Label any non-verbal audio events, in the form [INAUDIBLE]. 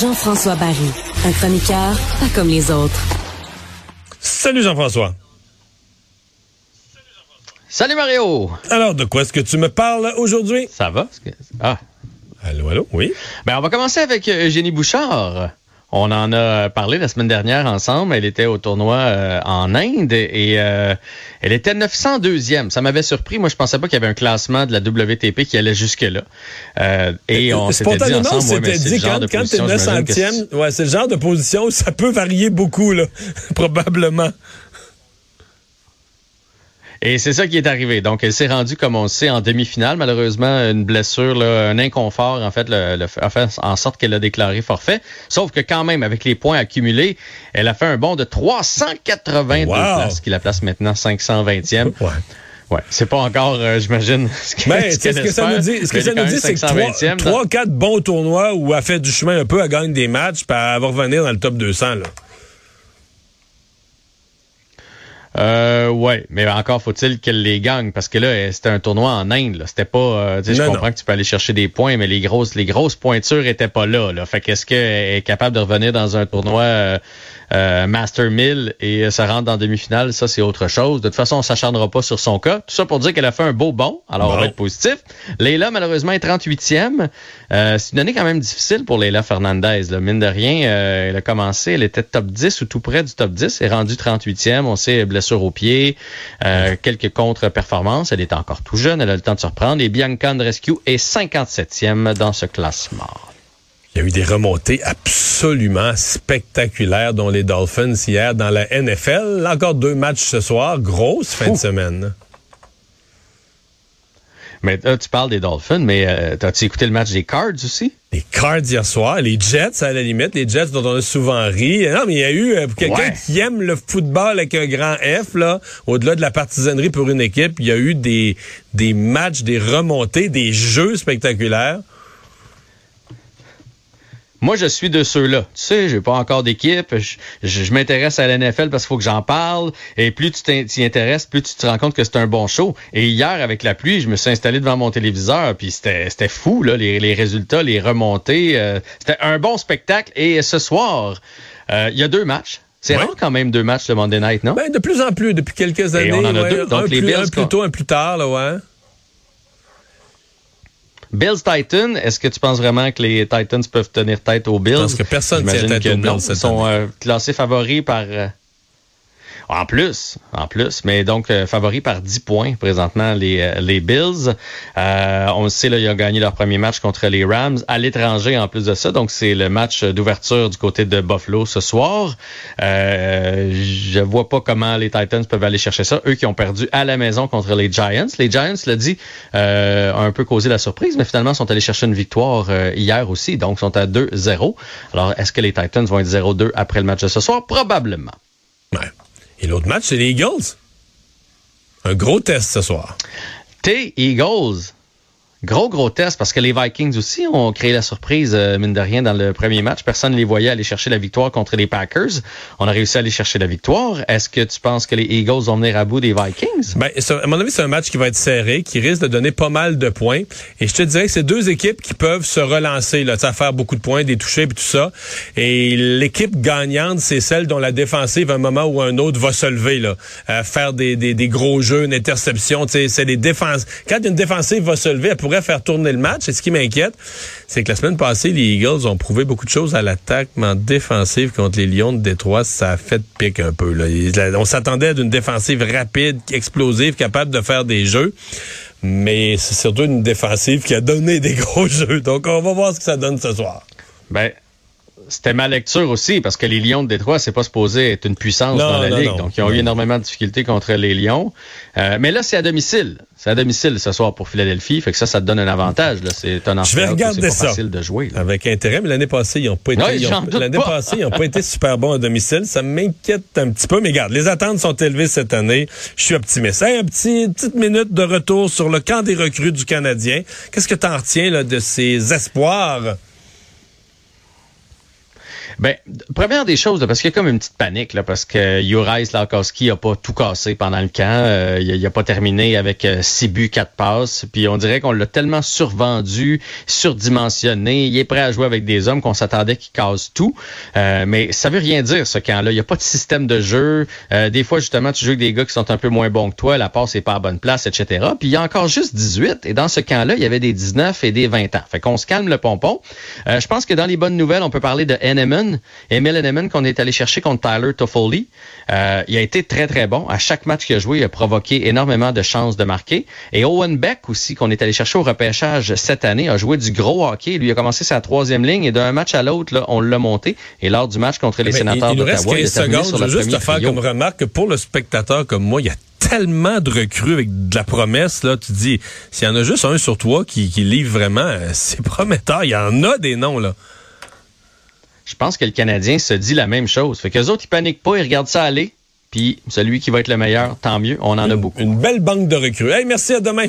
Jean-François Barry, un chroniqueur pas comme les autres. Salut Jean-François. Salut Mario. Alors, de quoi est-ce que tu me parles aujourd'hui? Ça va? Ah. Allô, allô, oui. Ben, on va commencer avec euh, Eugénie Bouchard. On en a parlé la semaine dernière ensemble. Elle était au tournoi euh, en Inde et euh, elle était 902e. Ça m'avait surpris. Moi, je pensais pas qu'il y avait un classement de la WTP qui allait jusque-là. Euh, et on s'était dit ensemble, ouais, genre de quand position, 900e, ouais, c'est le genre de position où ça peut varier beaucoup, là, [LAUGHS] probablement. Et c'est ça qui est arrivé. Donc, elle s'est rendue, comme on le sait, en demi-finale. Malheureusement, une blessure, là, un inconfort, en fait, le, le, a fait en sorte qu'elle a déclaré forfait. Sauf que quand même, avec les points accumulés, elle a fait un bond de 382 wow. places, qui la place maintenant 520e. Ouais. Ouais, c'est pas encore, euh, j'imagine. [LAUGHS] Ce que, ben, ce, ce que ça nous dit, ce que ça nous dit, c'est que trois, quatre bons tournois où elle fait du chemin un peu, à gagner des matchs, puis elle va revenir dans le top 200, là. Euh, ouais, mais encore faut-il qu'elle les gagne parce que là, c'était un tournoi en Inde. Là. C'était pas. Euh, je comprends non. que tu peux aller chercher des points, mais les grosses, les grosses pointures étaient pas là. là. Fait qu'est-ce qu'elle est capable de revenir dans un tournoi euh, euh, Master 1000 et se rendre en demi-finale, ça c'est autre chose. De toute façon, on s'acharnera pas sur son cas. Tout ça pour dire qu'elle a fait un beau bond, alors bon. on va être positif. Leila, malheureusement, est 38e. Euh, c'est une année quand même difficile pour Leila Fernandez. Là. Mine de rien, euh, elle a commencé, elle était top 10 ou tout près du top 10, elle est rendue 38e. On sait, blessure au pied, euh, quelques contre-performances. Elle est encore tout jeune, elle a le temps de se reprendre. Et Bianca Rescue est 57e dans ce classement. Il y a eu des remontées absolument spectaculaires dont les Dolphins hier dans la NFL. Encore deux matchs ce soir. Grosse fin Ouh. de semaine. Mais là, tu parles des Dolphins, mais euh, as-tu écouté le match des Cards aussi? Les Cards hier soir, les Jets à la limite, les Jets dont on a souvent ri. Non, mais il y a eu, pour quelqu'un ouais. qui aime le football avec un grand F, là, au-delà de la partisanerie pour une équipe, il y a eu des, des matchs, des remontées, des jeux spectaculaires. Moi, je suis de ceux-là. Tu sais, j'ai pas encore d'équipe. Je, je, je m'intéresse à la NFL parce qu'il faut que j'en parle. Et plus tu t'y intéresses, plus tu te rends compte que c'est un bon show. Et hier, avec la pluie, je me suis installé devant mon téléviseur, puis c'était fou, là, les, les, résultats, les remontées. Euh, c'était un bon spectacle. Et ce soir, euh, il y a deux matchs. C'est ouais. rare quand même deux matchs de Monday Night, non? Ben, de plus en plus, depuis quelques années. Et on en a ouais, deux. Donc, un les plus, Bills, un plus tôt, un plus tard, là, ouais. Bills Titans, est-ce que tu penses vraiment que les Titans peuvent tenir tête aux Bills? Parce que personne ne tient tête aux Bills. Ils sont euh, classés favoris par... Euh, en plus, en plus, mais donc euh, favori par 10 points présentement les, euh, les Bills. Euh, on le sait, là, ils ont gagné leur premier match contre les Rams à l'étranger en plus de ça. Donc c'est le match d'ouverture du côté de Buffalo ce soir. Euh, je vois pas comment les Titans peuvent aller chercher ça. Eux qui ont perdu à la maison contre les Giants. Les Giants, l'a dit, euh, ont un peu causé la surprise, mais finalement sont allés chercher une victoire euh, hier aussi. Donc sont à 2-0. Alors est-ce que les Titans vont être 0-2 après le match de ce soir? Probablement. Et l'autre match, c'est les Eagles. Un gros test ce soir. T Eagles. Gros, gros test parce que les Vikings aussi ont créé la surprise, euh, mine de rien, dans le premier match. Personne ne les voyait aller chercher la victoire contre les Packers. On a réussi à aller chercher la victoire. Est-ce que tu penses que les Eagles vont venir à bout des Vikings? Ben, à mon avis, c'est un match qui va être serré, qui risque de donner pas mal de points. Et je te dirais que c'est deux équipes qui peuvent se relancer, là, à faire beaucoup de points, des touchés et tout ça. Et l'équipe gagnante, c'est celle dont la défensive, à un moment ou un autre, va se lever, à faire des, des, des gros jeux, une interception. C'est les défenses. Quand une défensive va se lever, elle pourrait faire tourner le match. Et ce qui m'inquiète, c'est que la semaine passée, les Eagles ont prouvé beaucoup de choses à l'attaque, mais en défensive contre les Lions de Détroit, ça a fait pique un peu. Là. On s'attendait à une défensive rapide, explosive, capable de faire des jeux. Mais c'est surtout une défensive qui a donné des [LAUGHS] gros jeux. Donc, on va voir ce que ça donne ce soir. Ben, c'était ma lecture aussi, parce que les Lions de Détroit, c'est pas supposé être une puissance dans la Ligue. Donc, ils ont eu énormément de difficultés contre les Lions. Euh, mais là, c'est à domicile. C'est à domicile ce soir pour Philadelphie. Fait que ça, ça te donne un avantage. C'est un Je vais regarder ça. facile de jouer. Avec intérêt, mais l'année passée, ils n'ont pas été, l'année passée, ils ont [LAUGHS] pas été super bons à domicile. Ça m'inquiète un petit peu. Mais regarde, les attentes sont élevées cette année. Je suis optimiste. un petit, petite minute de retour sur le camp des recrues du Canadien. Qu'est-ce que tu en retiens là, de ces espoirs? Ben, première des choses, parce qu'il y a comme une petite panique, là, parce que Juraj Slavkowski a pas tout cassé pendant le camp. Euh, il, a pas terminé avec euh, six buts, quatre passes. Puis on dirait qu'on l'a tellement survendu, surdimensionné. Il est prêt à jouer avec des hommes qu'on s'attendait qu'il casse tout. Euh, mais ça veut rien dire, ce camp-là. Il n'y a pas de système de jeu. des fois, justement, tu joues avec des gars qui sont un peu moins bons que toi. La passe n'est pas à bonne place, etc. Puis il y a encore juste 18. Et dans ce camp-là, il y avait des 19 et des 20 ans. Fait qu'on se calme le pompon. je pense que dans les bonnes nouvelles, on peut parler de Henneman Emil Henneman qu'on est allé chercher contre Tyler Toffoli. Euh, il a été très, très bon. À chaque match qu'il a joué, il a provoqué énormément de chances de marquer. Et Owen Beck aussi, qu'on est allé chercher au repêchage cette année, a joué du gros hockey. Lui a commencé sa troisième ligne et d'un match à l'autre, on l'a monté. Et lors du match contre les sénateurs d'Ottawa, il, il, a secondes, sur je veux juste te faire comme remarque que pour le spectateur comme moi, il y a tellement de recrues avec de la promesse, là, tu dis, s'il y en a juste un sur toi qui, qui livre vraiment, euh, c'est prometteur. Il y en a des noms, là je pense que le Canadien se dit la même chose. Fait que les autres, ils paniquent pas, ils regardent ça aller. Puis celui qui va être le meilleur, tant mieux. On en a beaucoup. Une belle banque de recrues. Hey, merci, à demain.